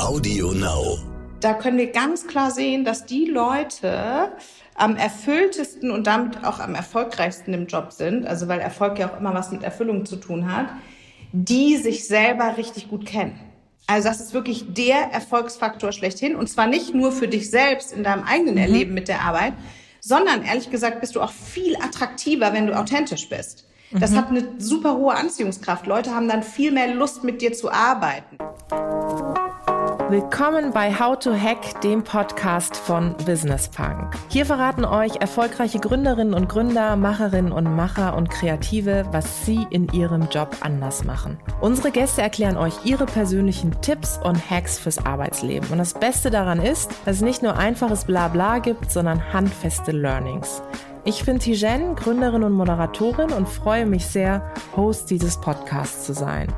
Audio Now. Da können wir ganz klar sehen, dass die Leute am erfülltesten und damit auch am erfolgreichsten im Job sind, also weil Erfolg ja auch immer was mit Erfüllung zu tun hat, die sich selber richtig gut kennen. Also das ist wirklich der Erfolgsfaktor schlechthin und zwar nicht nur für dich selbst in deinem eigenen mhm. Erleben mit der Arbeit, sondern ehrlich gesagt bist du auch viel attraktiver, wenn du authentisch bist. Das mhm. hat eine super hohe Anziehungskraft. Leute haben dann viel mehr Lust, mit dir zu arbeiten. Willkommen bei How to Hack, dem Podcast von Business Punk. Hier verraten euch erfolgreiche Gründerinnen und Gründer, Macherinnen und Macher und Kreative, was sie in ihrem Job anders machen. Unsere Gäste erklären euch ihre persönlichen Tipps und Hacks fürs Arbeitsleben. Und das Beste daran ist, dass es nicht nur einfaches Blabla gibt, sondern handfeste Learnings. Ich bin Tijen, Gründerin und Moderatorin und freue mich sehr, Host dieses Podcasts zu sein.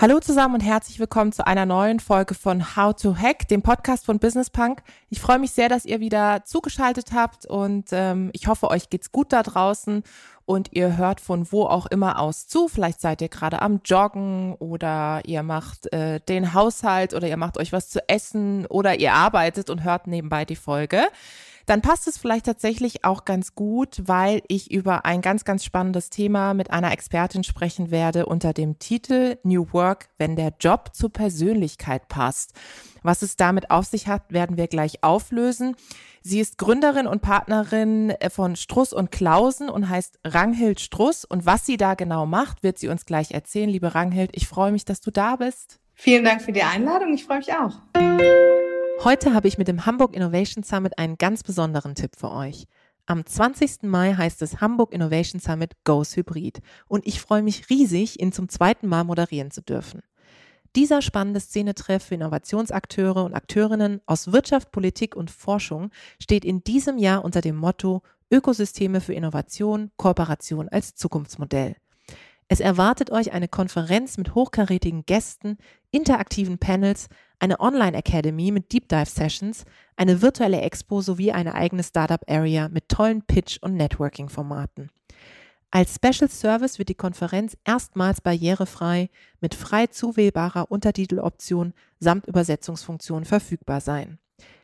Hallo zusammen und herzlich willkommen zu einer neuen Folge von How to Hack, dem Podcast von Business Punk. Ich freue mich sehr, dass ihr wieder zugeschaltet habt und ähm, ich hoffe, euch geht's gut da draußen und ihr hört von wo auch immer aus zu. Vielleicht seid ihr gerade am Joggen oder ihr macht äh, den Haushalt oder ihr macht euch was zu essen oder ihr arbeitet und hört nebenbei die Folge dann passt es vielleicht tatsächlich auch ganz gut, weil ich über ein ganz, ganz spannendes Thema mit einer Expertin sprechen werde unter dem Titel New Work, wenn der Job zur Persönlichkeit passt. Was es damit auf sich hat, werden wir gleich auflösen. Sie ist Gründerin und Partnerin äh, von Struss und Klausen und heißt Ranghild Struss. Und was sie da genau macht, wird sie uns gleich erzählen. Liebe Ranghild, ich freue mich, dass du da bist. Vielen Dank für die Einladung. Ich freue mich auch. Heute habe ich mit dem Hamburg Innovation Summit einen ganz besonderen Tipp für euch. Am 20. Mai heißt es Hamburg Innovation Summit Goes Hybrid und ich freue mich riesig, ihn zum zweiten Mal moderieren zu dürfen. Dieser spannende Szenetreff für Innovationsakteure und Akteurinnen aus Wirtschaft, Politik und Forschung steht in diesem Jahr unter dem Motto Ökosysteme für Innovation, Kooperation als Zukunftsmodell. Es erwartet euch eine Konferenz mit hochkarätigen Gästen, interaktiven Panels, eine Online-Academy mit Deep Dive Sessions, eine virtuelle Expo sowie eine eigene Startup Area mit tollen Pitch- und Networking-Formaten. Als Special Service wird die Konferenz erstmals barrierefrei mit frei zuwählbarer Untertiteloption samt Übersetzungsfunktion verfügbar sein.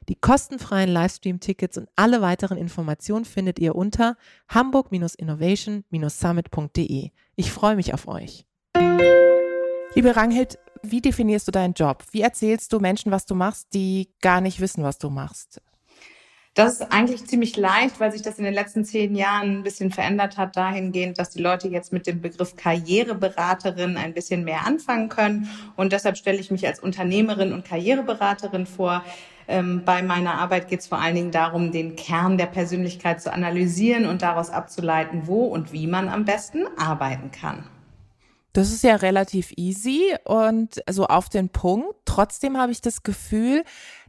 Die kostenfreien Livestream-Tickets und alle weiteren Informationen findet ihr unter hamburg-innovation-summit.de. Ich freue mich auf euch. Liebe Ranghild, wie definierst du deinen Job? Wie erzählst du Menschen, was du machst, die gar nicht wissen, was du machst? Das ist eigentlich ziemlich leicht, weil sich das in den letzten zehn Jahren ein bisschen verändert hat, dahingehend, dass die Leute jetzt mit dem Begriff Karriereberaterin ein bisschen mehr anfangen können. Und deshalb stelle ich mich als Unternehmerin und Karriereberaterin vor. Ähm, bei meiner Arbeit geht es vor allen Dingen darum, den Kern der Persönlichkeit zu analysieren und daraus abzuleiten, wo und wie man am besten arbeiten kann. Das ist ja relativ easy und so auf den Punkt. Trotzdem habe ich das Gefühl,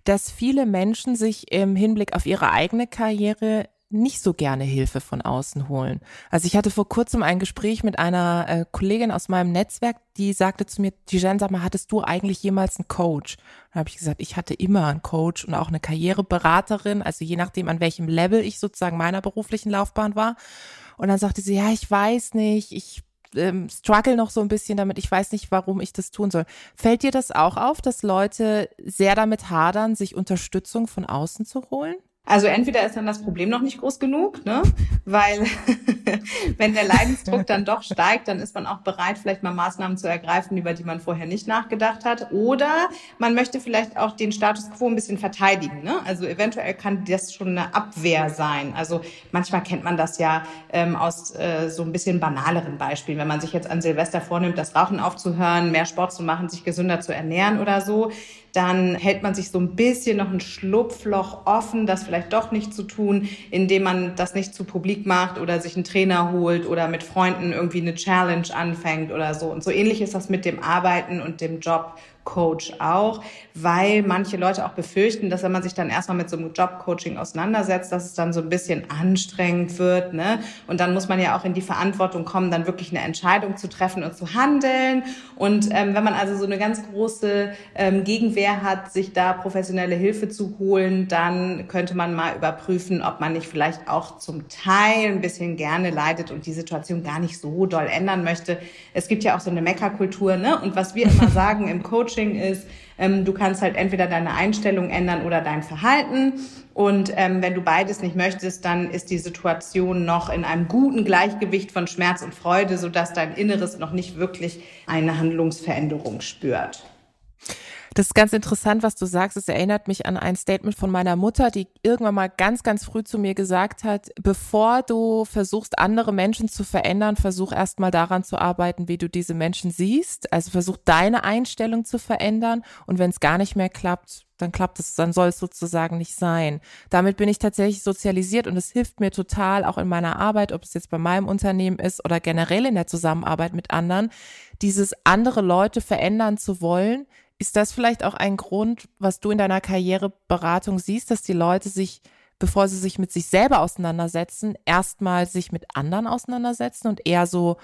dass viele Menschen sich im Hinblick auf ihre eigene Karriere nicht so gerne Hilfe von außen holen. Also ich hatte vor kurzem ein Gespräch mit einer äh, Kollegin aus meinem Netzwerk, die sagte zu mir, Dijen, sag mal, hattest du eigentlich jemals einen Coach? Dann habe ich gesagt, ich hatte immer einen Coach und auch eine Karriereberaterin, also je nachdem, an welchem Level ich sozusagen meiner beruflichen Laufbahn war. Und dann sagte sie, ja, ich weiß nicht, ich ähm, struggle noch so ein bisschen damit. Ich weiß nicht, warum ich das tun soll. Fällt dir das auch auf, dass Leute sehr damit hadern, sich Unterstützung von außen zu holen? Also entweder ist dann das Problem noch nicht groß genug, ne? weil wenn der Leidensdruck dann doch steigt, dann ist man auch bereit, vielleicht mal Maßnahmen zu ergreifen, über die man vorher nicht nachgedacht hat. Oder man möchte vielleicht auch den Status quo ein bisschen verteidigen. Ne? Also eventuell kann das schon eine Abwehr sein. Also manchmal kennt man das ja ähm, aus äh, so ein bisschen banaleren Beispielen. Wenn man sich jetzt an Silvester vornimmt, das Rauchen aufzuhören, mehr Sport zu machen, sich gesünder zu ernähren oder so, dann hält man sich so ein bisschen noch ein Schlupfloch offen, das vielleicht doch nicht zu tun, indem man das nicht zu publik macht oder sich einen Trainer holt oder mit Freunden irgendwie eine Challenge anfängt oder so. Und so ähnlich ist das mit dem Arbeiten und dem Job Coach auch, weil manche Leute auch befürchten, dass wenn man sich dann erstmal mit so einem Jobcoaching auseinandersetzt, dass es dann so ein bisschen anstrengend wird. Ne? Und dann muss man ja auch in die Verantwortung kommen, dann wirklich eine Entscheidung zu treffen und zu handeln. Und ähm, wenn man also so eine ganz große ähm, Gegenwehr hat, sich da professionelle Hilfe zu holen, dann könnte man mal überprüfen, ob man nicht vielleicht auch zum Teil ein bisschen gerne leidet und die Situation gar nicht so doll ändern möchte. Es gibt ja auch so eine Meckerkultur, ne? Und was wir immer sagen im Coaching ist, ähm, du kannst halt entweder deine Einstellung ändern oder dein Verhalten. Und ähm, wenn du beides nicht möchtest, dann ist die Situation noch in einem guten Gleichgewicht von Schmerz und Freude, sodass dein Inneres noch nicht wirklich eine Handlungsveränderung spürt. Das ist ganz interessant, was du sagst. Es erinnert mich an ein Statement von meiner Mutter, die irgendwann mal ganz, ganz früh zu mir gesagt hat, bevor du versuchst, andere Menschen zu verändern, versuch erst mal daran zu arbeiten, wie du diese Menschen siehst. Also versuch deine Einstellung zu verändern. Und wenn es gar nicht mehr klappt, dann klappt es, dann soll es sozusagen nicht sein. Damit bin ich tatsächlich sozialisiert und es hilft mir total auch in meiner Arbeit, ob es jetzt bei meinem Unternehmen ist oder generell in der Zusammenarbeit mit anderen, dieses andere Leute verändern zu wollen, ist das vielleicht auch ein Grund, was du in deiner Karriereberatung siehst, dass die Leute sich, bevor sie sich mit sich selber auseinandersetzen, erstmal sich mit anderen auseinandersetzen und eher so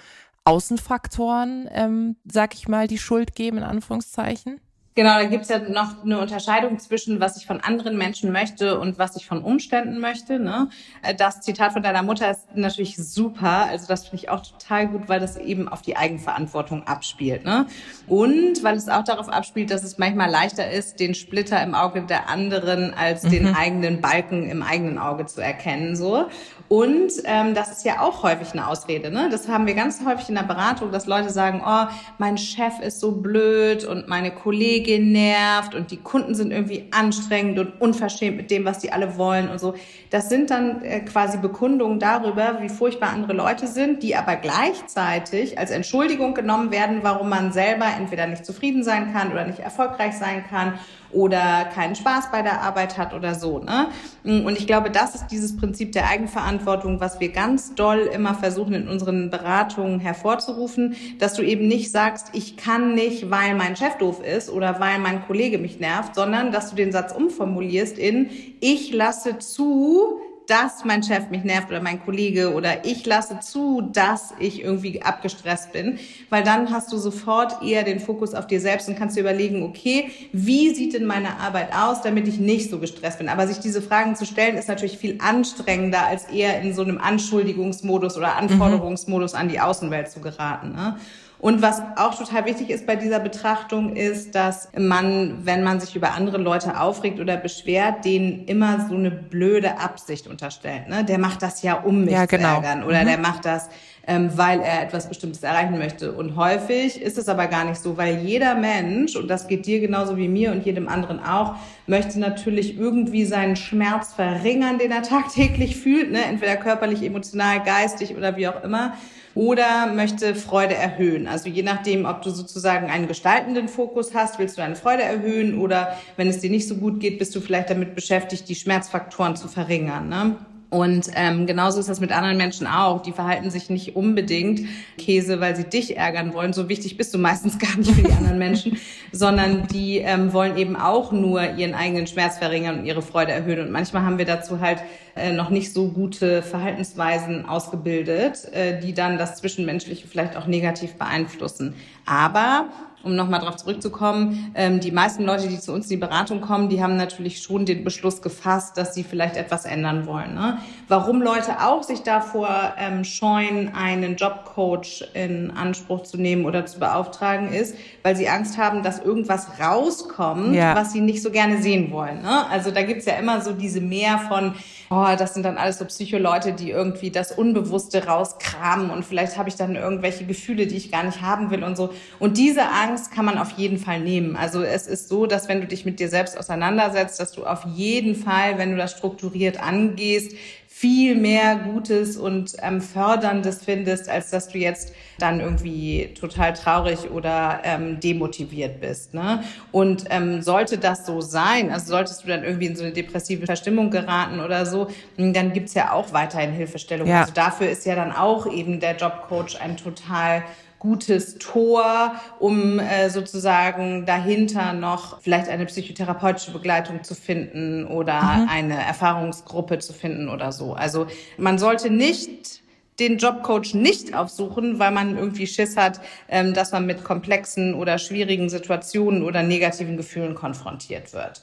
Außenfaktoren, ähm, sag ich mal, die Schuld geben, in Anführungszeichen? Genau, da gibt's ja noch eine Unterscheidung zwischen, was ich von anderen Menschen möchte und was ich von Umständen möchte. Ne? Äh, das Zitat von deiner Mutter ist natürlich super. Also das finde ich auch total gut, weil das eben auf die Eigenverantwortung abspielt. Ne? Und weil es auch darauf abspielt, dass es manchmal leichter ist, den Splitter im Auge der anderen als mhm. den eigenen Balken im eigenen Auge zu erkennen. So. Und ähm, das ist ja auch häufig eine Ausrede. Ne? Das haben wir ganz häufig in der Beratung, dass Leute sagen, oh, mein Chef ist so blöd und meine Kollegin nervt und die Kunden sind irgendwie anstrengend und unverschämt mit dem, was die alle wollen und so. Das sind dann äh, quasi Bekundungen darüber, wie furchtbar andere Leute sind, die aber gleichzeitig als Entschuldigung genommen werden, warum man selber entweder nicht zufrieden sein kann oder nicht erfolgreich sein kann oder keinen Spaß bei der Arbeit hat oder so. Ne? Und ich glaube, das ist dieses Prinzip der Eigenverantwortung, was wir ganz doll immer versuchen in unseren Beratungen hervorzurufen, dass du eben nicht sagst, ich kann nicht, weil mein Chef doof ist oder weil mein Kollege mich nervt, sondern dass du den Satz umformulierst in, ich lasse zu, dass mein Chef mich nervt oder mein Kollege oder ich lasse zu, dass ich irgendwie abgestresst bin, weil dann hast du sofort eher den Fokus auf dir selbst und kannst dir überlegen, okay, wie sieht denn meine Arbeit aus, damit ich nicht so gestresst bin. Aber sich diese Fragen zu stellen, ist natürlich viel anstrengender, als eher in so einem Anschuldigungsmodus oder Anforderungsmodus an die Außenwelt zu geraten. Ne? Und was auch total wichtig ist bei dieser Betrachtung ist, dass man, wenn man sich über andere Leute aufregt oder beschwert, denen immer so eine blöde Absicht unterstellt. Ne? Der macht das ja, um mich ja, genau. zu ärgern oder mhm. der macht das, ähm, weil er etwas Bestimmtes erreichen möchte. Und häufig ist es aber gar nicht so, weil jeder Mensch, und das geht dir genauso wie mir und jedem anderen auch, möchte natürlich irgendwie seinen Schmerz verringern, den er tagtäglich fühlt, ne? entweder körperlich, emotional, geistig oder wie auch immer oder möchte Freude erhöhen. Also je nachdem, ob du sozusagen einen gestaltenden Fokus hast, willst du deine Freude erhöhen oder wenn es dir nicht so gut geht, bist du vielleicht damit beschäftigt, die Schmerzfaktoren zu verringern. Ne? Und ähm, genauso ist das mit anderen Menschen auch. Die verhalten sich nicht unbedingt Käse, weil sie dich ärgern wollen. So wichtig bist du meistens gar nicht für die anderen Menschen, sondern die ähm, wollen eben auch nur ihren eigenen Schmerz verringern und ihre Freude erhöhen. Und manchmal haben wir dazu halt äh, noch nicht so gute Verhaltensweisen ausgebildet, äh, die dann das Zwischenmenschliche vielleicht auch negativ beeinflussen. Aber um nochmal darauf zurückzukommen, ähm, die meisten Leute, die zu uns in die Beratung kommen, die haben natürlich schon den Beschluss gefasst, dass sie vielleicht etwas ändern wollen. Ne? Warum Leute auch sich davor ähm, scheuen, einen Jobcoach in Anspruch zu nehmen oder zu beauftragen, ist, weil sie Angst haben, dass irgendwas rauskommt, ja. was sie nicht so gerne sehen wollen. Ne? Also da gibt's ja immer so diese Mehr von, oh, das sind dann alles so Psycholeute, die irgendwie das Unbewusste rauskramen und vielleicht habe ich dann irgendwelche Gefühle, die ich gar nicht haben will und so. Und diese Angst kann man auf jeden Fall nehmen. Also es ist so, dass wenn du dich mit dir selbst auseinandersetzt, dass du auf jeden Fall, wenn du das strukturiert angehst, viel mehr Gutes und ähm, Förderndes findest, als dass du jetzt dann irgendwie total traurig oder ähm, demotiviert bist. Ne? Und ähm, sollte das so sein, also solltest du dann irgendwie in so eine depressive Verstimmung geraten oder so, dann gibt's ja auch weiterhin Hilfestellung. Ja. Also dafür ist ja dann auch eben der Jobcoach ein total gutes Tor, um äh, sozusagen dahinter noch vielleicht eine psychotherapeutische Begleitung zu finden oder mhm. eine Erfahrungsgruppe zu finden oder so. Also man sollte nicht den Jobcoach nicht aufsuchen, weil man irgendwie Schiss hat, ähm, dass man mit komplexen oder schwierigen Situationen oder negativen Gefühlen konfrontiert wird.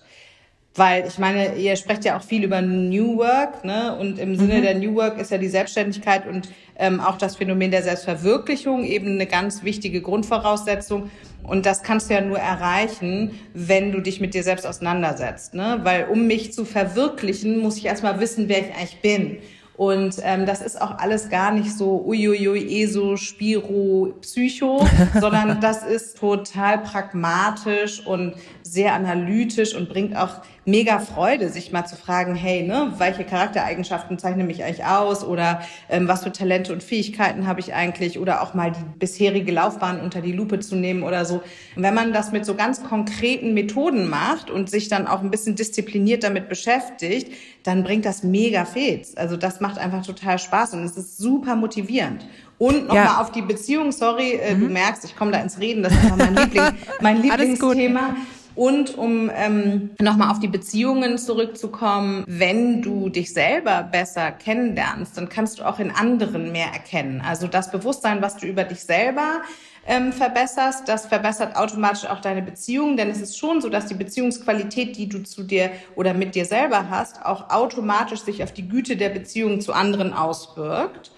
Weil ich meine, ihr sprecht ja auch viel über New Work, ne? Und im Sinne mhm. der New Work ist ja die Selbstständigkeit und ähm, auch das Phänomen der Selbstverwirklichung eben eine ganz wichtige Grundvoraussetzung. Und das kannst du ja nur erreichen, wenn du dich mit dir selbst auseinandersetzt. Ne? Weil um mich zu verwirklichen, muss ich erstmal wissen, wer ich eigentlich bin. Und ähm, das ist auch alles gar nicht so uiuiui, ESO, Spiro, Psycho, sondern das ist total pragmatisch und sehr analytisch und bringt auch mega Freude, sich mal zu fragen, hey, ne, welche Charaktereigenschaften zeichnen mich eigentlich aus oder ähm, was für Talente und Fähigkeiten habe ich eigentlich oder auch mal die bisherige Laufbahn unter die Lupe zu nehmen oder so. Und wenn man das mit so ganz konkreten Methoden macht und sich dann auch ein bisschen diszipliniert damit beschäftigt, dann bringt das mega Fets. Also das macht einfach total Spaß und es ist super motivierend. Und nochmal ja. auf die Beziehung, sorry, äh, mhm. du merkst, ich komme da ins Reden, das ist einfach mein, Liebling, mein Lieblingsthema. Und um ähm, nochmal auf die Beziehungen zurückzukommen, wenn du dich selber besser kennenlernst, dann kannst du auch in anderen mehr erkennen. Also das Bewusstsein, was du über dich selber ähm, verbesserst, das verbessert automatisch auch deine Beziehung, denn es ist schon so, dass die Beziehungsqualität, die du zu dir oder mit dir selber hast, auch automatisch sich auf die Güte der Beziehung zu anderen auswirkt.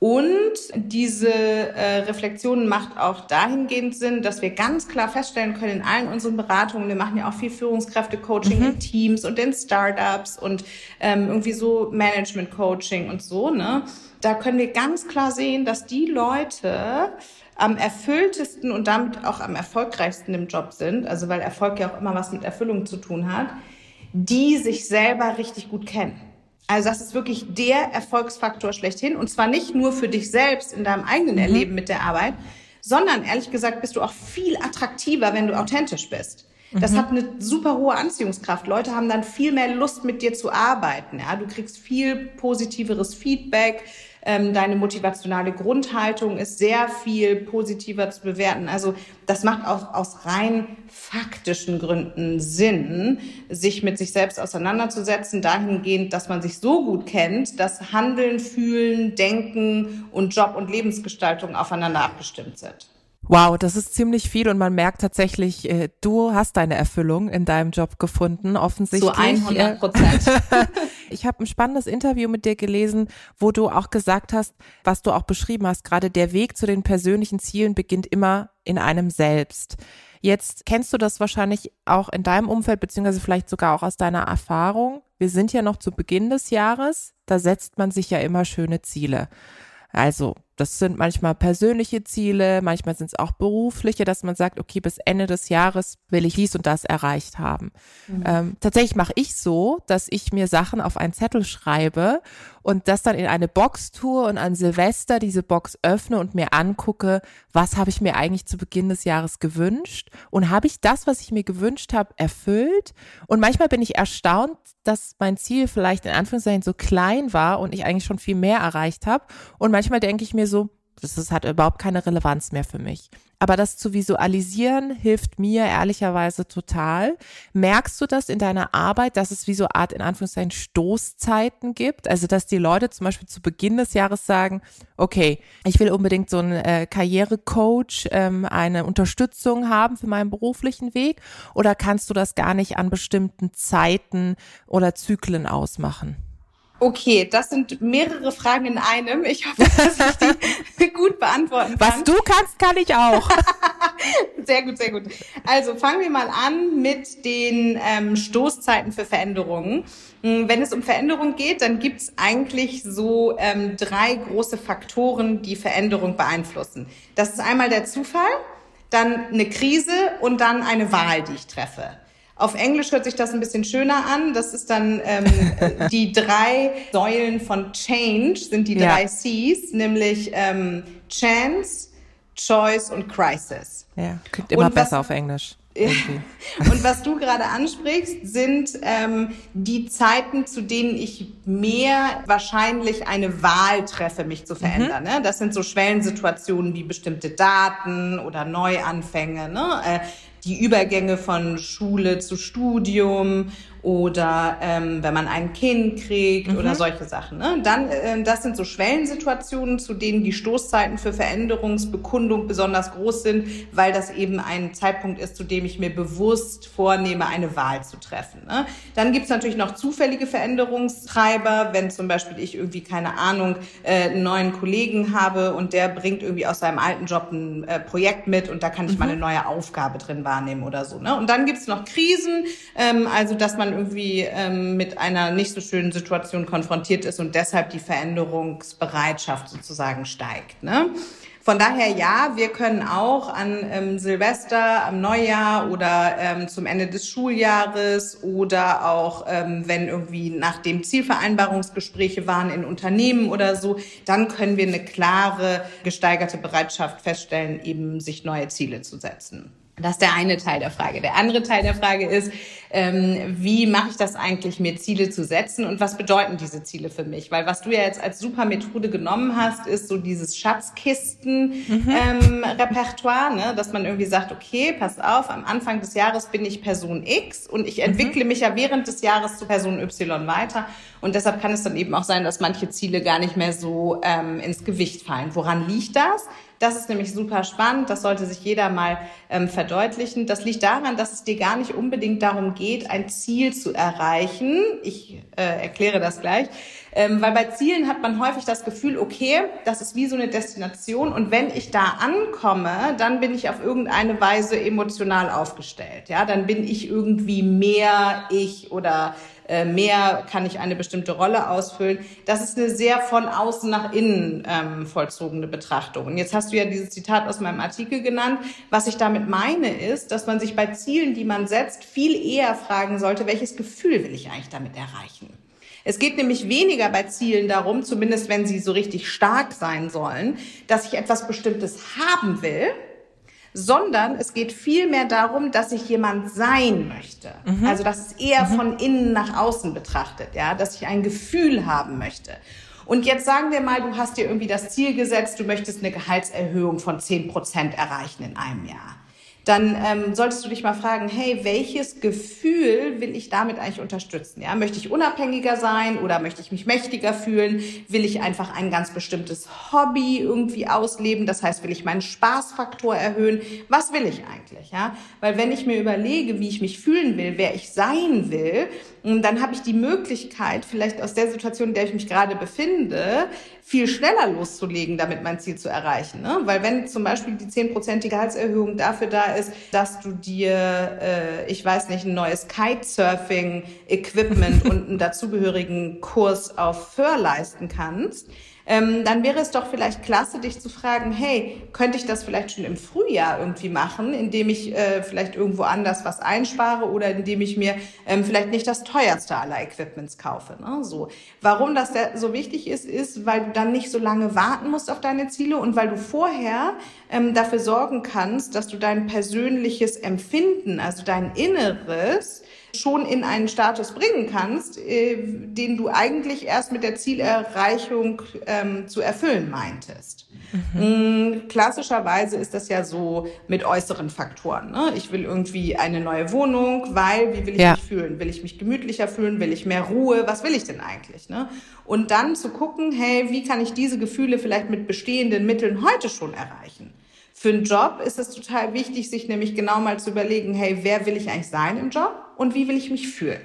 Und diese äh, Reflexion macht auch dahingehend Sinn, dass wir ganz klar feststellen können in allen unseren Beratungen, wir machen ja auch viel Führungskräfte-Coaching mhm. in Teams und in Startups und ähm, irgendwie so Management-Coaching und so, ne? Da können wir ganz klar sehen, dass die Leute am erfülltesten und damit auch am erfolgreichsten im Job sind, also weil Erfolg ja auch immer was mit Erfüllung zu tun hat, die sich selber richtig gut kennen. Also das ist wirklich der Erfolgsfaktor schlechthin. Und zwar nicht nur für dich selbst in deinem eigenen mhm. Erleben mit der Arbeit, sondern ehrlich gesagt bist du auch viel attraktiver, wenn du authentisch bist. Das mhm. hat eine super hohe Anziehungskraft. Leute haben dann viel mehr Lust, mit dir zu arbeiten. Ja, du kriegst viel positiveres Feedback ähm, deine motivationale Grundhaltung ist sehr viel positiver zu bewerten. Also das macht auch aus rein faktischen Gründen Sinn, sich mit sich selbst auseinanderzusetzen, dahingehend, dass man sich so gut kennt, dass Handeln, Fühlen, Denken und Job und Lebensgestaltung aufeinander abgestimmt sind. Wow, das ist ziemlich viel und man merkt tatsächlich, äh, du hast deine Erfüllung in deinem Job gefunden, offensichtlich. Zu 100 Prozent. ich habe ein spannendes Interview mit dir gelesen, wo du auch gesagt hast, was du auch beschrieben hast, gerade der Weg zu den persönlichen Zielen beginnt immer in einem selbst. Jetzt kennst du das wahrscheinlich auch in deinem Umfeld, beziehungsweise vielleicht sogar auch aus deiner Erfahrung. Wir sind ja noch zu Beginn des Jahres, da setzt man sich ja immer schöne Ziele. Also das sind manchmal persönliche Ziele, manchmal sind es auch berufliche, dass man sagt, okay, bis Ende des Jahres will ich dies und das erreicht haben. Mhm. Ähm, tatsächlich mache ich so, dass ich mir Sachen auf einen Zettel schreibe und das dann in eine Box tue und an Silvester diese Box öffne und mir angucke, was habe ich mir eigentlich zu Beginn des Jahres gewünscht und habe ich das, was ich mir gewünscht habe, erfüllt. Und manchmal bin ich erstaunt, dass mein Ziel vielleicht in Anführungszeichen so klein war und ich eigentlich schon viel mehr erreicht habe. Und manchmal denke ich mir so, das, das hat überhaupt keine Relevanz mehr für mich. Aber das zu visualisieren hilft mir ehrlicherweise total. Merkst du das in deiner Arbeit, dass es wie so Art in Anführungszeichen Stoßzeiten gibt? Also, dass die Leute zum Beispiel zu Beginn des Jahres sagen, okay, ich will unbedingt so einen äh, Karrierecoach, ähm, eine Unterstützung haben für meinen beruflichen Weg? Oder kannst du das gar nicht an bestimmten Zeiten oder Zyklen ausmachen? Okay, das sind mehrere Fragen in einem. Ich hoffe, dass ich die gut beantworten kann. Was du kannst, kann ich auch. sehr gut, sehr gut. Also fangen wir mal an mit den ähm, Stoßzeiten für Veränderungen. Hm, wenn es um Veränderung geht, dann gibt es eigentlich so ähm, drei große Faktoren, die Veränderung beeinflussen. Das ist einmal der Zufall, dann eine Krise und dann eine Wahl, die ich treffe. Auf Englisch hört sich das ein bisschen schöner an. Das ist dann ähm, die drei Säulen von Change, sind die drei ja. Cs, nämlich ähm, Chance, Choice und Crisis. Ja, klingt immer was, besser auf Englisch. und was du gerade ansprichst, sind ähm, die Zeiten, zu denen ich mehr wahrscheinlich eine Wahl treffe, mich zu verändern. Mhm. Ne? Das sind so Schwellensituationen wie bestimmte Daten oder Neuanfänge. Ne? Äh, die Übergänge von Schule zu Studium oder ähm, wenn man ein Kind kriegt mhm. oder solche Sachen. Ne? Dann, äh, das sind so Schwellensituationen, zu denen die Stoßzeiten für Veränderungsbekundung besonders groß sind, weil das eben ein Zeitpunkt ist, zu dem ich mir bewusst vornehme, eine Wahl zu treffen. Ne? Dann gibt's natürlich noch zufällige Veränderungstreiber, wenn zum Beispiel ich irgendwie, keine Ahnung, äh, einen neuen Kollegen habe und der bringt irgendwie aus seinem alten Job ein äh, Projekt mit und da kann ich mhm. mal eine neue Aufgabe drin wahrnehmen oder so. Ne? Und dann gibt's noch Krisen, ähm, also dass man irgendwie ähm, mit einer nicht so schönen Situation konfrontiert ist und deshalb die Veränderungsbereitschaft sozusagen steigt. Ne? Von daher ja, wir können auch an ähm, Silvester, am Neujahr oder ähm, zum Ende des Schuljahres oder auch ähm, wenn irgendwie nach dem Zielvereinbarungsgespräche waren in Unternehmen oder so, dann können wir eine klare gesteigerte Bereitschaft feststellen, eben sich neue Ziele zu setzen. Das ist der eine Teil der Frage. Der andere Teil der Frage ist, ähm, wie mache ich das eigentlich, mir Ziele zu setzen und was bedeuten diese Ziele für mich? Weil was du ja jetzt als super Methode genommen hast, ist so dieses Schatzkisten-Repertoire, mhm. ähm, ne? dass man irgendwie sagt, okay, pass auf, am Anfang des Jahres bin ich Person X und ich mhm. entwickle mhm. mich ja während des Jahres zu Person Y weiter. Und deshalb kann es dann eben auch sein, dass manche Ziele gar nicht mehr so ähm, ins Gewicht fallen. Woran liegt das? Das ist nämlich super spannend. Das sollte sich jeder mal ähm, verdeutlichen. Das liegt daran, dass es dir gar nicht unbedingt darum geht, ein Ziel zu erreichen. Ich äh, erkläre das gleich. Ähm, weil bei Zielen hat man häufig das Gefühl, okay, das ist wie so eine Destination und wenn ich da ankomme, dann bin ich auf irgendeine Weise emotional aufgestellt. Ja, dann bin ich irgendwie mehr ich oder äh, mehr kann ich eine bestimmte Rolle ausfüllen. Das ist eine sehr von außen nach innen ähm, vollzogene Betrachtung. Und jetzt hast du ja dieses Zitat aus meinem Artikel genannt. Was ich damit meine, ist, dass man sich bei Zielen, die man setzt, viel eher fragen sollte, welches Gefühl will ich eigentlich damit erreichen? Es geht nämlich weniger bei Zielen darum, zumindest wenn sie so richtig stark sein sollen, dass ich etwas Bestimmtes haben will, sondern es geht vielmehr darum, dass ich jemand sein möchte. Mhm. Also dass es eher mhm. von innen nach außen betrachtet, ja, dass ich ein Gefühl haben möchte. Und jetzt sagen wir mal, du hast dir irgendwie das Ziel gesetzt, du möchtest eine Gehaltserhöhung von zehn Prozent erreichen in einem Jahr dann ähm, solltest du dich mal fragen, hey, welches Gefühl will ich damit eigentlich unterstützen? Ja, möchte ich unabhängiger sein oder möchte ich mich mächtiger fühlen? Will ich einfach ein ganz bestimmtes Hobby irgendwie ausleben? Das heißt, will ich meinen Spaßfaktor erhöhen? Was will ich eigentlich? Ja, weil wenn ich mir überlege, wie ich mich fühlen will, wer ich sein will, dann habe ich die Möglichkeit, vielleicht aus der Situation, in der ich mich gerade befinde, viel schneller loszulegen, damit mein Ziel zu erreichen. Ne? Weil wenn zum Beispiel die zehnprozentige Gehaltserhöhung dafür da ist, dass du dir, äh, ich weiß nicht, ein neues Kitesurfing-Equipment und einen dazugehörigen Kurs auf Föhr leisten kannst, ähm, dann wäre es doch vielleicht klasse, dich zu fragen, hey, könnte ich das vielleicht schon im Frühjahr irgendwie machen, indem ich äh, vielleicht irgendwo anders was einspare oder indem ich mir ähm, vielleicht nicht das teuerste aller Equipments kaufe. Ne? So. Warum das so wichtig ist, ist, weil du dann nicht so lange warten musst auf deine Ziele und weil du vorher ähm, dafür sorgen kannst, dass du dein persönliches Empfinden, also dein Inneres, schon in einen Status bringen kannst, äh, den du eigentlich erst mit der Zielerreichung ähm, zu erfüllen meintest. Mhm. Mm, klassischerweise ist das ja so mit äußeren Faktoren. Ne? Ich will irgendwie eine neue Wohnung, weil wie will ich ja. mich fühlen? Will ich mich gemütlicher fühlen? Will ich mehr Ruhe? Was will ich denn eigentlich? Ne? Und dann zu gucken, hey, wie kann ich diese Gefühle vielleicht mit bestehenden Mitteln heute schon erreichen? Für einen Job ist es total wichtig, sich nämlich genau mal zu überlegen, hey, wer will ich eigentlich sein im Job und wie will ich mich fühlen?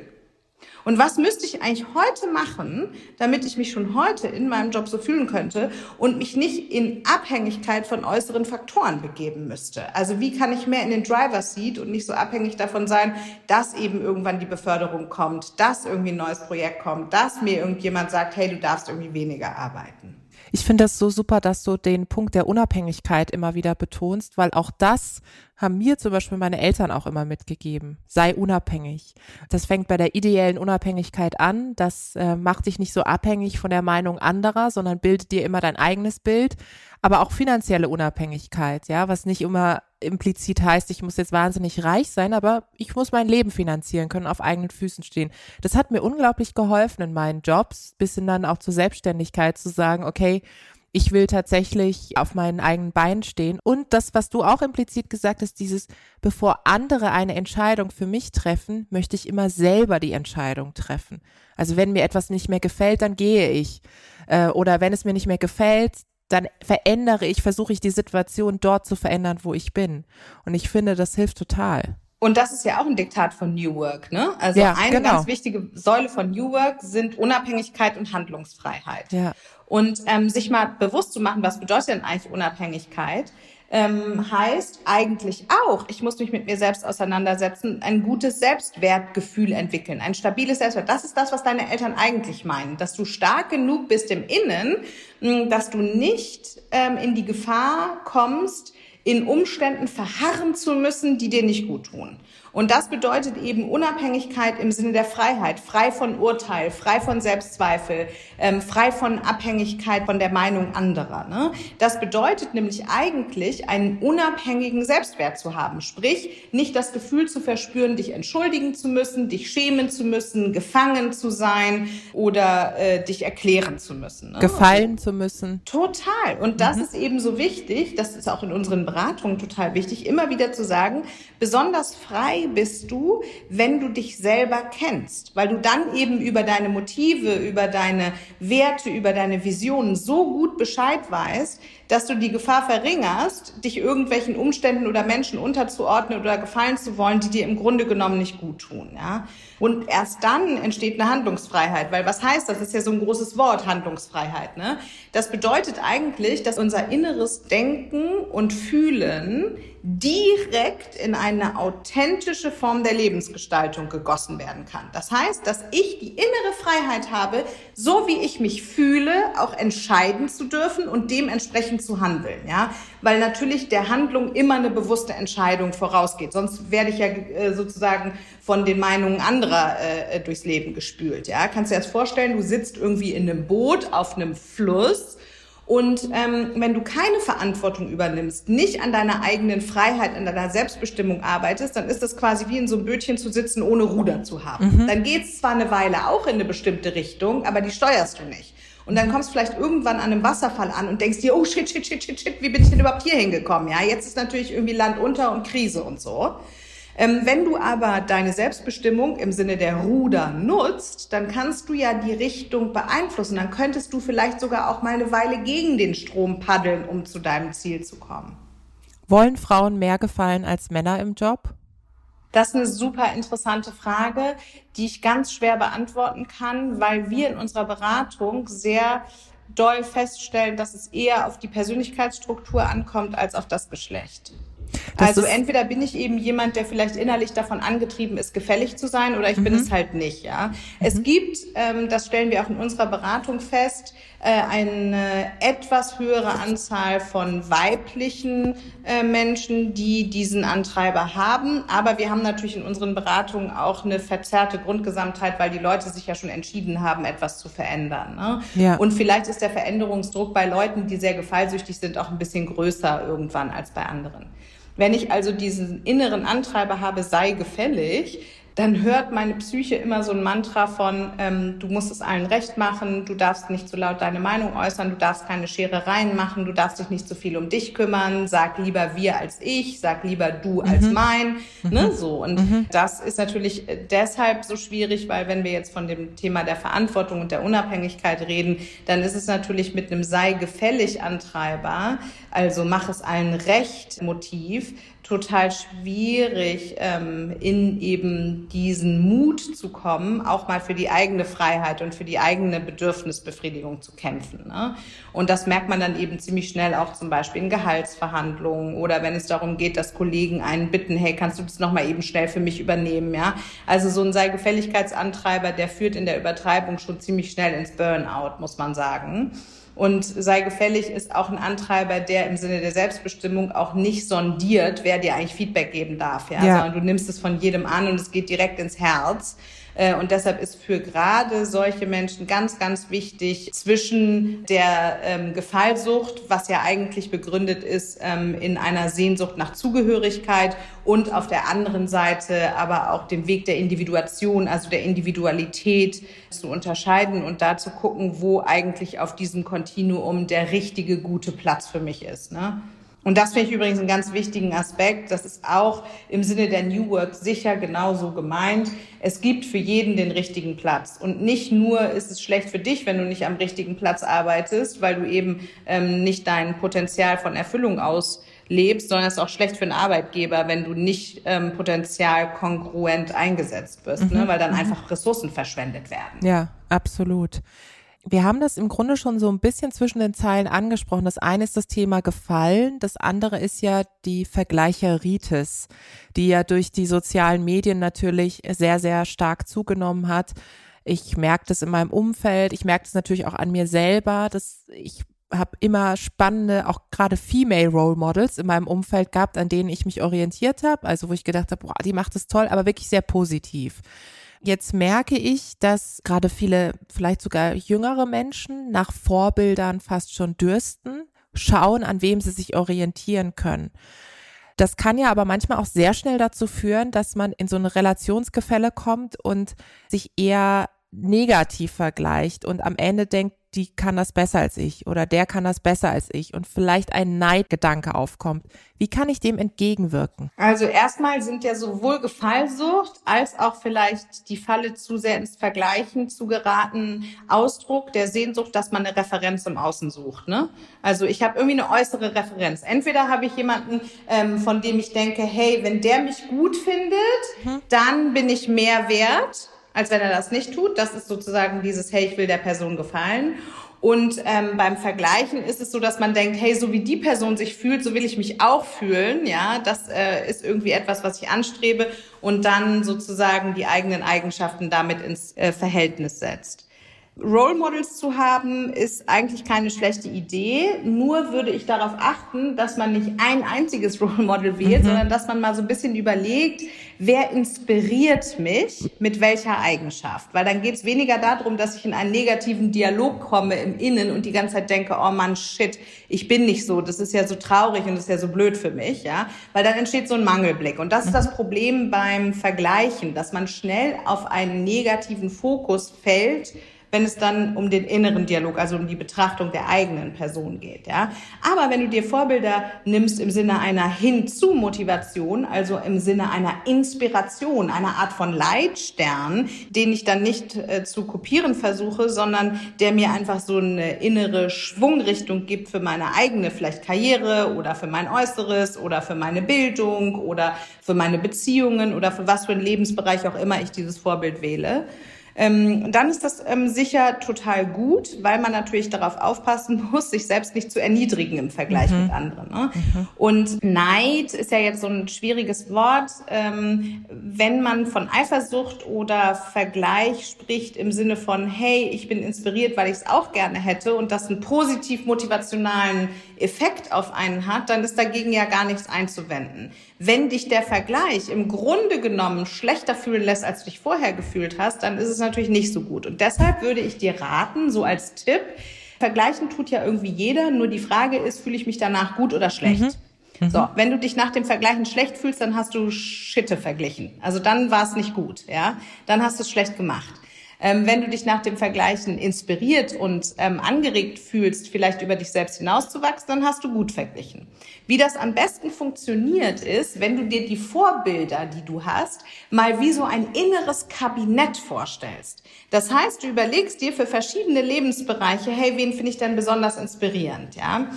Und was müsste ich eigentlich heute machen, damit ich mich schon heute in meinem Job so fühlen könnte und mich nicht in Abhängigkeit von äußeren Faktoren begeben müsste? Also wie kann ich mehr in den Driver Seat und nicht so abhängig davon sein, dass eben irgendwann die Beförderung kommt, dass irgendwie ein neues Projekt kommt, dass mir irgendjemand sagt, hey, du darfst irgendwie weniger arbeiten? Ich finde das so super, dass du den Punkt der Unabhängigkeit immer wieder betonst, weil auch das haben mir zum Beispiel meine Eltern auch immer mitgegeben. Sei unabhängig. Das fängt bei der ideellen Unabhängigkeit an. Das äh, macht dich nicht so abhängig von der Meinung anderer, sondern bildet dir immer dein eigenes Bild. Aber auch finanzielle Unabhängigkeit, ja, was nicht immer implizit heißt, ich muss jetzt wahnsinnig reich sein, aber ich muss mein Leben finanzieren können, auf eigenen Füßen stehen. Das hat mir unglaublich geholfen in meinen Jobs, bis hin dann auch zur Selbstständigkeit zu sagen, okay, ich will tatsächlich auf meinen eigenen Beinen stehen. Und das, was du auch implizit gesagt hast, dieses, bevor andere eine Entscheidung für mich treffen, möchte ich immer selber die Entscheidung treffen. Also wenn mir etwas nicht mehr gefällt, dann gehe ich. Äh, oder wenn es mir nicht mehr gefällt, dann verändere ich, versuche ich die Situation dort zu verändern, wo ich bin. Und ich finde, das hilft total. Und das ist ja auch ein Diktat von New Work, ne? Also ja, eine genau. ganz wichtige Säule von New Work sind Unabhängigkeit und Handlungsfreiheit. Ja. Und ähm, sich mal bewusst zu machen, was bedeutet denn eigentlich Unabhängigkeit? Ähm, heißt eigentlich auch, ich muss mich mit mir selbst auseinandersetzen, ein gutes Selbstwertgefühl entwickeln, ein stabiles Selbstwert. Das ist das, was deine Eltern eigentlich meinen, dass du stark genug bist im Innen, dass du nicht ähm, in die Gefahr kommst, in Umständen verharren zu müssen, die dir nicht gut tun. Und das bedeutet eben Unabhängigkeit im Sinne der Freiheit, frei von Urteil, frei von Selbstzweifel, ähm, frei von Abhängigkeit von der Meinung anderer. Ne? Das bedeutet nämlich eigentlich, einen unabhängigen Selbstwert zu haben. Sprich, nicht das Gefühl zu verspüren, dich entschuldigen zu müssen, dich schämen zu müssen, gefangen zu sein oder äh, dich erklären zu müssen. Ne? Gefallen zu müssen. Total. Und das mhm. ist eben so wichtig, das ist auch in unseren Beratungen total wichtig, immer wieder zu sagen, besonders frei bist du, wenn du dich selber kennst, weil du dann eben über deine Motive, über deine Werte, über deine Visionen so gut Bescheid weißt, dass du die Gefahr verringerst, dich irgendwelchen Umständen oder Menschen unterzuordnen oder gefallen zu wollen, die dir im Grunde genommen nicht gut tun. Ja? Und erst dann entsteht eine Handlungsfreiheit, weil was heißt das? Das ist ja so ein großes Wort, Handlungsfreiheit. Ne? Das bedeutet eigentlich, dass unser inneres Denken und Fühlen direkt in eine authentische Form der Lebensgestaltung gegossen werden kann. Das heißt, dass ich die innere Freiheit habe, so wie ich mich fühle, auch entscheiden zu dürfen und dementsprechend zu handeln, ja, weil natürlich der Handlung immer eine bewusste Entscheidung vorausgeht. Sonst werde ich ja äh, sozusagen von den Meinungen anderer äh, durchs Leben gespült, ja. Kannst du dir das vorstellen? Du sitzt irgendwie in einem Boot auf einem Fluss und ähm, wenn du keine Verantwortung übernimmst, nicht an deiner eigenen Freiheit, an deiner Selbstbestimmung arbeitest, dann ist das quasi wie in so einem Bötchen zu sitzen, ohne Ruder zu haben. Mhm. Dann geht's zwar eine Weile auch in eine bestimmte Richtung, aber die steuerst du nicht. Und dann kommst du vielleicht irgendwann an einem Wasserfall an und denkst dir, oh shit, shit, shit, shit, shit, wie bin ich denn überhaupt hier hingekommen? Ja, jetzt ist natürlich irgendwie Land unter und Krise und so. Ähm, wenn du aber deine Selbstbestimmung im Sinne der Ruder nutzt, dann kannst du ja die Richtung beeinflussen. Dann könntest du vielleicht sogar auch mal eine Weile gegen den Strom paddeln, um zu deinem Ziel zu kommen. Wollen Frauen mehr gefallen als Männer im Job? Das ist eine super interessante Frage, die ich ganz schwer beantworten kann, weil wir in unserer Beratung sehr doll feststellen, dass es eher auf die Persönlichkeitsstruktur ankommt als auf das Geschlecht. Das also entweder bin ich eben jemand, der vielleicht innerlich davon angetrieben ist, gefällig zu sein, oder ich mhm. bin es halt nicht. Ja, mhm. es gibt, ähm, das stellen wir auch in unserer Beratung fest, äh, eine etwas höhere Anzahl von weiblichen äh, Menschen, die diesen Antreiber haben. Aber wir haben natürlich in unseren Beratungen auch eine verzerrte Grundgesamtheit, weil die Leute sich ja schon entschieden haben, etwas zu verändern. Ne? Ja. Und vielleicht ist der Veränderungsdruck bei Leuten, die sehr gefallsüchtig sind, auch ein bisschen größer irgendwann als bei anderen. Wenn ich also diesen inneren Antreiber habe, sei gefällig, dann hört meine Psyche immer so ein Mantra von, ähm, du musst es allen recht machen, du darfst nicht so laut deine Meinung äußern, du darfst keine Scherereien machen, du darfst dich nicht so viel um dich kümmern, sag lieber wir als ich, sag lieber du als mhm. mein, ne, mhm. so. Und mhm. das ist natürlich deshalb so schwierig, weil wenn wir jetzt von dem Thema der Verantwortung und der Unabhängigkeit reden, dann ist es natürlich mit einem sei gefällig Antreiber, also mach es allen recht Motiv, total schwierig, ähm, in eben diesen Mut zu kommen, auch mal für die eigene Freiheit und für die eigene Bedürfnisbefriedigung zu kämpfen. Ne? Und das merkt man dann eben ziemlich schnell auch zum Beispiel in Gehaltsverhandlungen oder wenn es darum geht, dass Kollegen einen bitten, hey, kannst du das nochmal eben schnell für mich übernehmen? Ja, also so ein Sei-Gefälligkeitsantreiber, der führt in der Übertreibung schon ziemlich schnell ins Burnout, muss man sagen. Und sei gefällig ist auch ein Antreiber, der im Sinne der Selbstbestimmung auch nicht sondiert, wer dir eigentlich Feedback geben darf. Ja? ja. Sondern du nimmst es von jedem an und es geht direkt ins Herz. Äh, und deshalb ist für gerade solche Menschen ganz, ganz wichtig zwischen der ähm, Gefallsucht, was ja eigentlich begründet ist ähm, in einer Sehnsucht nach Zugehörigkeit und auf der anderen Seite aber auch den Weg der Individuation, also der Individualität zu unterscheiden und da zu gucken, wo eigentlich auf diesem Kontinuum der richtige, gute Platz für mich ist. Ne? Und das finde ich übrigens einen ganz wichtigen Aspekt. Das ist auch im Sinne der New Work sicher genauso gemeint. Es gibt für jeden den richtigen Platz. Und nicht nur ist es schlecht für dich, wenn du nicht am richtigen Platz arbeitest, weil du eben ähm, nicht dein Potenzial von Erfüllung auslebst, sondern es ist auch schlecht für den Arbeitgeber, wenn du nicht ähm, potenzial kongruent eingesetzt wirst, ne? mhm. ne? weil dann mhm. einfach Ressourcen verschwendet werden. Ja, absolut. Wir haben das im Grunde schon so ein bisschen zwischen den Zeilen angesprochen. Das eine ist das Thema Gefallen, das andere ist ja die Vergleicheritis, die ja durch die sozialen Medien natürlich sehr, sehr stark zugenommen hat. Ich merke das in meinem Umfeld, ich merke das natürlich auch an mir selber, dass ich habe immer spannende, auch gerade Female Role Models in meinem Umfeld gehabt, an denen ich mich orientiert habe, also wo ich gedacht habe, boah, die macht es toll, aber wirklich sehr positiv. Jetzt merke ich, dass gerade viele, vielleicht sogar jüngere Menschen nach Vorbildern fast schon dürsten, schauen, an wem sie sich orientieren können. Das kann ja aber manchmal auch sehr schnell dazu führen, dass man in so ein Relationsgefälle kommt und sich eher negativ vergleicht und am Ende denkt, die kann das besser als ich oder der kann das besser als ich und vielleicht ein Neidgedanke aufkommt. Wie kann ich dem entgegenwirken? Also erstmal sind ja sowohl Gefallsucht als auch vielleicht die Falle zu sehr ins Vergleichen zu geraten Ausdruck der Sehnsucht, dass man eine Referenz im Außen sucht. Ne? Also ich habe irgendwie eine äußere Referenz. Entweder habe ich jemanden, ähm, von dem ich denke, hey, wenn der mich gut findet, mhm. dann bin ich mehr wert als wenn er das nicht tut. Das ist sozusagen dieses, hey, ich will der Person gefallen. Und ähm, beim Vergleichen ist es so, dass man denkt, hey, so wie die Person sich fühlt, so will ich mich auch fühlen. Ja, das äh, ist irgendwie etwas, was ich anstrebe und dann sozusagen die eigenen Eigenschaften damit ins äh, Verhältnis setzt. Role Models zu haben, ist eigentlich keine schlechte Idee. Nur würde ich darauf achten, dass man nicht ein einziges Role Model wählt, mhm. sondern dass man mal so ein bisschen überlegt, wer inspiriert mich mit welcher Eigenschaft. Weil dann geht es weniger darum, dass ich in einen negativen Dialog komme im Innen und die ganze Zeit denke, oh Mann, shit, ich bin nicht so, das ist ja so traurig und das ist ja so blöd für mich, ja. Weil dann entsteht so ein Mangelblick. Und das ist das mhm. Problem beim Vergleichen, dass man schnell auf einen negativen Fokus fällt, wenn es dann um den inneren Dialog, also um die Betrachtung der eigenen Person geht, ja. Aber wenn du dir Vorbilder nimmst im Sinne einer Hinzu-Motivation, also im Sinne einer Inspiration, einer Art von Leitstern, den ich dann nicht äh, zu kopieren versuche, sondern der mir einfach so eine innere Schwungrichtung gibt für meine eigene vielleicht Karriere oder für mein Äußeres oder für meine Bildung oder für meine Beziehungen oder für was für einen Lebensbereich auch immer ich dieses Vorbild wähle, ähm, dann ist das ähm, sicher total gut, weil man natürlich darauf aufpassen muss, sich selbst nicht zu erniedrigen im Vergleich mhm. mit anderen. Ne? Mhm. Und Neid ist ja jetzt so ein schwieriges Wort. Ähm, wenn man von Eifersucht oder Vergleich spricht im Sinne von, hey, ich bin inspiriert, weil ich es auch gerne hätte und das einen positiv motivationalen Effekt auf einen hat, dann ist dagegen ja gar nichts einzuwenden. Wenn dich der Vergleich im Grunde genommen schlechter fühlen lässt, als du dich vorher gefühlt hast, dann ist es natürlich nicht so gut. Und deshalb würde ich dir raten, so als Tipp, vergleichen tut ja irgendwie jeder, nur die Frage ist, fühle ich mich danach gut oder schlecht? Mhm. Mhm. So, wenn du dich nach dem Vergleichen schlecht fühlst, dann hast du Schitte verglichen. Also dann war es nicht gut, ja? Dann hast du es schlecht gemacht. Ähm, wenn du dich nach dem Vergleichen inspiriert und ähm, angeregt fühlst, vielleicht über dich selbst hinauszuwachsen, dann hast du gut verglichen. Wie das am besten funktioniert ist, wenn du dir die Vorbilder, die du hast, mal wie so ein inneres Kabinett vorstellst. Das heißt, du überlegst dir für verschiedene Lebensbereiche, hey, wen finde ich denn besonders inspirierend, ja?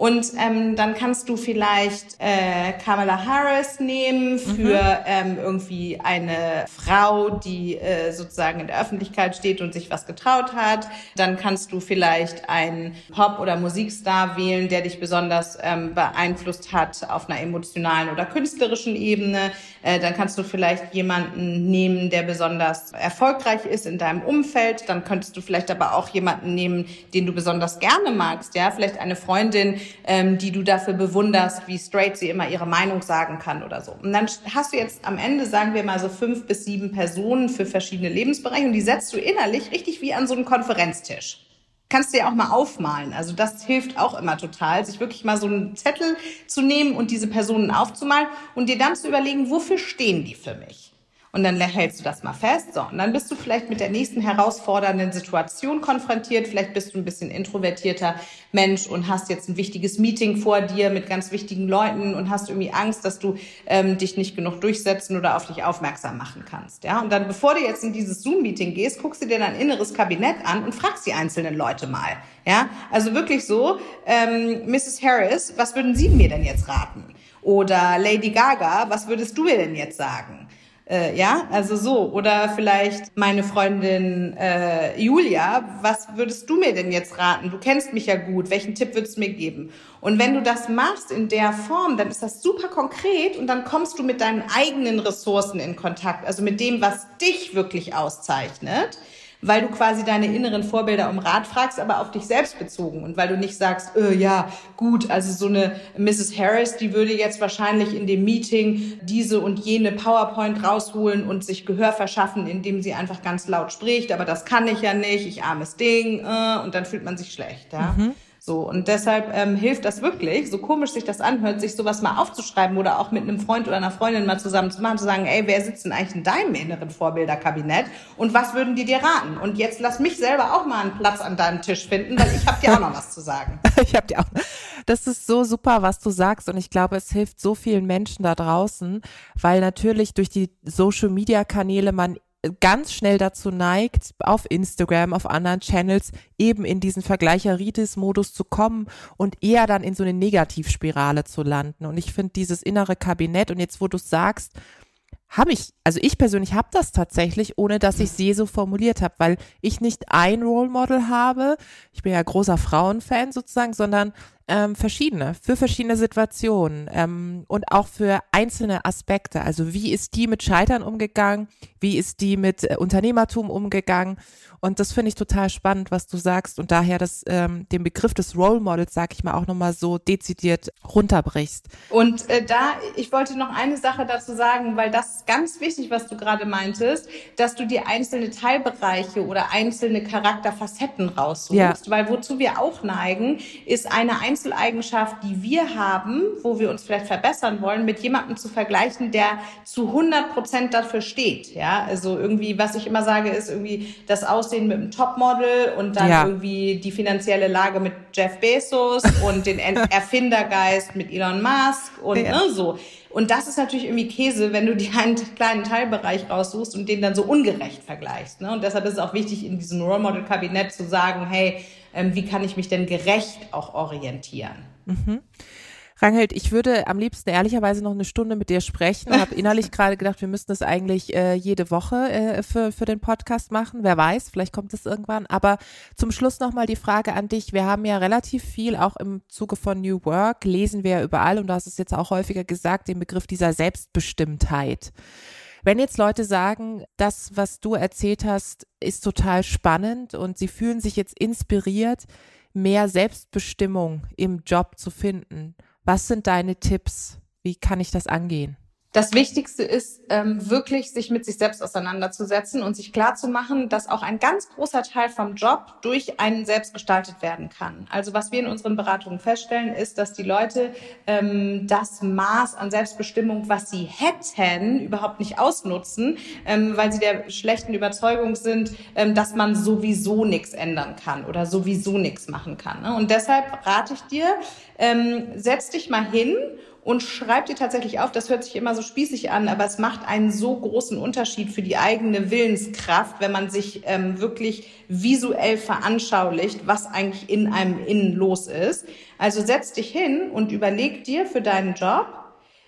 Und ähm, dann kannst du vielleicht äh, Kamala Harris nehmen für mhm. ähm, irgendwie eine Frau, die äh, sozusagen in der Öffentlichkeit steht und sich was getraut hat. Dann kannst du vielleicht einen Pop- oder Musikstar wählen, der dich besonders ähm, beeinflusst hat auf einer emotionalen oder künstlerischen Ebene. Äh, dann kannst du vielleicht jemanden nehmen, der besonders erfolgreich ist in deinem Umfeld. Dann könntest du vielleicht aber auch jemanden nehmen, den du besonders gerne magst. Ja, vielleicht eine Freundin, ähm, die du dafür bewunderst, wie straight sie immer ihre Meinung sagen kann oder so. Und dann hast du jetzt am Ende, sagen wir mal so fünf bis sieben Personen für verschiedene Lebensbereiche und die setzt du innerlich richtig wie an so einen Konferenztisch kannst du ja auch mal aufmalen. Also das hilft auch immer total, sich wirklich mal so einen Zettel zu nehmen und diese Personen aufzumalen und dir dann zu überlegen, wofür stehen die für mich? Und dann hältst du das mal fest. So, und dann bist du vielleicht mit der nächsten herausfordernden Situation konfrontiert. Vielleicht bist du ein bisschen introvertierter Mensch und hast jetzt ein wichtiges Meeting vor dir mit ganz wichtigen Leuten und hast irgendwie Angst, dass du ähm, dich nicht genug durchsetzen oder auf dich aufmerksam machen kannst. Ja, und dann, bevor du jetzt in dieses Zoom-Meeting gehst, guckst du dir dein inneres Kabinett an und fragst die einzelnen Leute mal. Ja, also wirklich so, ähm, Mrs. Harris, was würden Sie mir denn jetzt raten? Oder Lady Gaga, was würdest du mir denn jetzt sagen? Äh, ja, also so. Oder vielleicht meine Freundin äh, Julia, was würdest du mir denn jetzt raten? Du kennst mich ja gut. Welchen Tipp würdest du mir geben? Und wenn du das machst in der Form, dann ist das super konkret und dann kommst du mit deinen eigenen Ressourcen in Kontakt, also mit dem, was dich wirklich auszeichnet weil du quasi deine inneren Vorbilder um Rat fragst, aber auf dich selbst bezogen und weil du nicht sagst, äh, ja, gut, also so eine Mrs. Harris, die würde jetzt wahrscheinlich in dem Meeting diese und jene PowerPoint rausholen und sich Gehör verschaffen, indem sie einfach ganz laut spricht, aber das kann ich ja nicht, ich armes Ding, äh, und dann fühlt man sich schlecht, ja. Mhm. So, und deshalb ähm, hilft das wirklich, so komisch sich das anhört, sich sowas mal aufzuschreiben oder auch mit einem Freund oder einer Freundin mal zusammen zu machen, zu sagen, ey, wer sitzt denn eigentlich in deinem inneren Vorbilderkabinett und was würden die dir raten? Und jetzt lass mich selber auch mal einen Platz an deinem Tisch finden, weil ich habe dir auch noch was zu sagen. ich habe dir auch. Das ist so super, was du sagst und ich glaube, es hilft so vielen Menschen da draußen, weil natürlich durch die Social Media Kanäle man ganz schnell dazu neigt, auf Instagram, auf anderen Channels eben in diesen Vergleicheritis-Modus zu kommen und eher dann in so eine Negativspirale zu landen. Und ich finde dieses innere Kabinett und jetzt, wo du sagst, habe ich, also ich persönlich habe das tatsächlich, ohne dass ich sie so formuliert habe, weil ich nicht ein Role Model habe, ich bin ja großer Frauenfan sozusagen, sondern ähm, verschiedene, für verschiedene Situationen ähm, und auch für einzelne Aspekte. Also wie ist die mit Scheitern umgegangen? Wie ist die mit äh, Unternehmertum umgegangen? Und das finde ich total spannend, was du sagst und daher das, ähm, den Begriff des Role Models, sag ich mal, auch nochmal so dezidiert runterbrichst. Und äh, da, ich wollte noch eine Sache dazu sagen, weil das ist ganz wichtig, was du gerade meintest, dass du dir einzelne Teilbereiche oder einzelne Charakterfacetten raussuchst, ja. weil wozu wir auch neigen, ist eine Einzeleigenschaft, die wir haben, wo wir uns vielleicht verbessern wollen, mit jemandem zu vergleichen, der zu 100 Prozent dafür steht. Ja, also irgendwie, was ich immer sage, ist irgendwie das Aus Aussehen mit einem Topmodel und dann ja. irgendwie die finanzielle Lage mit Jeff Bezos und den Erfindergeist mit Elon Musk und ja. ne, so. Und das ist natürlich irgendwie Käse, wenn du dir einen kleinen Teilbereich raussuchst und den dann so ungerecht vergleichst. Ne? Und deshalb ist es auch wichtig, in diesem Role Model Kabinett zu sagen, hey, ähm, wie kann ich mich denn gerecht auch orientieren? Mhm. Ranghild, ich würde am liebsten ehrlicherweise noch eine Stunde mit dir sprechen. Habe innerlich gerade gedacht, wir müssten das eigentlich äh, jede Woche äh, für, für den Podcast machen. Wer weiß, vielleicht kommt es irgendwann. Aber zum Schluss nochmal die Frage an dich. Wir haben ja relativ viel, auch im Zuge von New Work, lesen wir ja überall, und du hast es jetzt auch häufiger gesagt, den Begriff dieser Selbstbestimmtheit. Wenn jetzt Leute sagen, das, was du erzählt hast, ist total spannend und sie fühlen sich jetzt inspiriert, mehr Selbstbestimmung im Job zu finden, was sind deine Tipps? Wie kann ich das angehen? Das Wichtigste ist ähm, wirklich, sich mit sich selbst auseinanderzusetzen und sich klar zu machen, dass auch ein ganz großer Teil vom Job durch einen selbst gestaltet werden kann. Also was wir in unseren Beratungen feststellen, ist, dass die Leute ähm, das Maß an Selbstbestimmung, was sie hätten, überhaupt nicht ausnutzen, ähm, weil sie der schlechten Überzeugung sind, ähm, dass man sowieso nichts ändern kann oder sowieso nichts machen kann. Ne? Und deshalb rate ich dir, ähm, setz dich mal hin und schreib dir tatsächlich auf, das hört sich immer so spießig an, aber es macht einen so großen Unterschied für die eigene Willenskraft, wenn man sich ähm, wirklich visuell veranschaulicht, was eigentlich in einem Innen los ist. Also setz dich hin und überleg dir für deinen Job,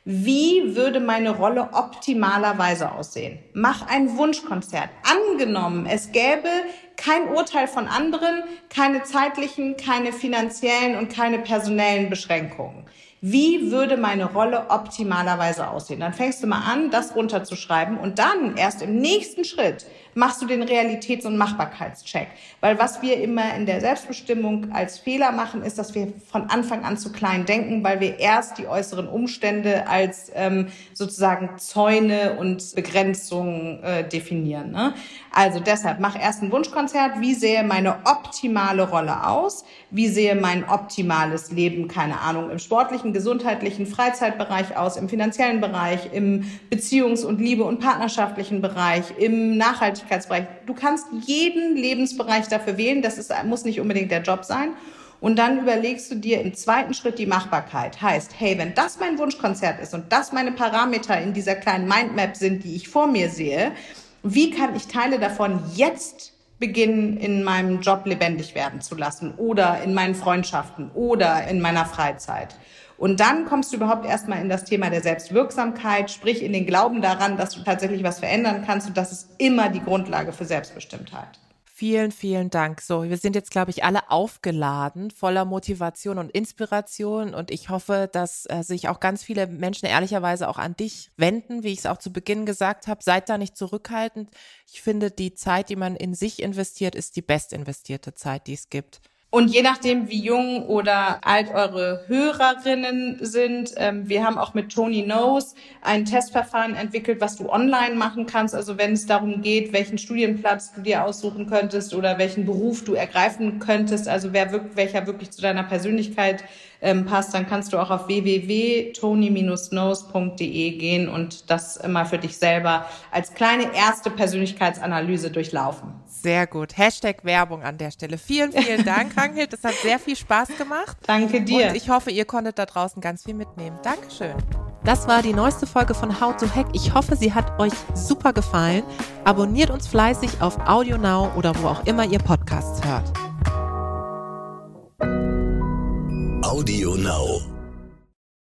wie würde meine Rolle optimalerweise aussehen? Mach ein Wunschkonzert. Angenommen, es gäbe kein Urteil von anderen, keine zeitlichen, keine finanziellen und keine personellen Beschränkungen. Wie würde meine Rolle optimalerweise aussehen? Dann fängst du mal an, das runterzuschreiben und dann erst im nächsten Schritt machst du den Realitäts- und Machbarkeitscheck. Weil was wir immer in der Selbstbestimmung als Fehler machen, ist, dass wir von Anfang an zu klein denken, weil wir erst die äußeren Umstände als ähm, sozusagen Zäune und Begrenzungen äh, definieren. Ne? Also deshalb mach erst ein Wunschkonzert. Wie sähe meine optimale Rolle aus? Wie sehe mein optimales Leben, keine Ahnung, im sportlichen gesundheitlichen Freizeitbereich aus, im finanziellen Bereich, im Beziehungs- und Liebe- und partnerschaftlichen Bereich, im Nachhaltigkeitsbereich. Du kannst jeden Lebensbereich dafür wählen. Das ist, muss nicht unbedingt der Job sein. Und dann überlegst du dir im zweiten Schritt die Machbarkeit. Heißt, hey, wenn das mein Wunschkonzert ist und das meine Parameter in dieser kleinen Mindmap sind, die ich vor mir sehe, wie kann ich Teile davon jetzt beginnen, in meinem Job lebendig werden zu lassen oder in meinen Freundschaften oder in meiner Freizeit? Und dann kommst du überhaupt erstmal in das Thema der Selbstwirksamkeit, sprich in den Glauben daran, dass du tatsächlich was verändern kannst und das ist immer die Grundlage für Selbstbestimmtheit. Vielen, vielen Dank. So, wir sind jetzt, glaube ich, alle aufgeladen, voller Motivation und Inspiration. Und ich hoffe, dass äh, sich auch ganz viele Menschen ehrlicherweise auch an dich wenden, wie ich es auch zu Beginn gesagt habe. Seid da nicht zurückhaltend. Ich finde, die Zeit, die man in sich investiert, ist die best investierte Zeit, die es gibt. Und je nachdem, wie jung oder alt eure Hörerinnen sind, ähm, wir haben auch mit Tony Knows ein Testverfahren entwickelt, was du online machen kannst. Also wenn es darum geht, welchen Studienplatz du dir aussuchen könntest oder welchen Beruf du ergreifen könntest, also wer welcher wirklich zu deiner Persönlichkeit ähm, passt, dann kannst du auch auf www.tony-knows.de gehen und das mal für dich selber als kleine erste Persönlichkeitsanalyse durchlaufen. Sehr gut. Hashtag Werbung an der Stelle. Vielen, vielen Dank, Ranghild. Das hat sehr viel Spaß gemacht. Danke dir. Und ich hoffe, ihr konntet da draußen ganz viel mitnehmen. Dankeschön. Das war die neueste Folge von How to Hack. Ich hoffe, sie hat euch super gefallen. Abonniert uns fleißig auf Audio Now oder wo auch immer ihr Podcasts hört. Audio Now.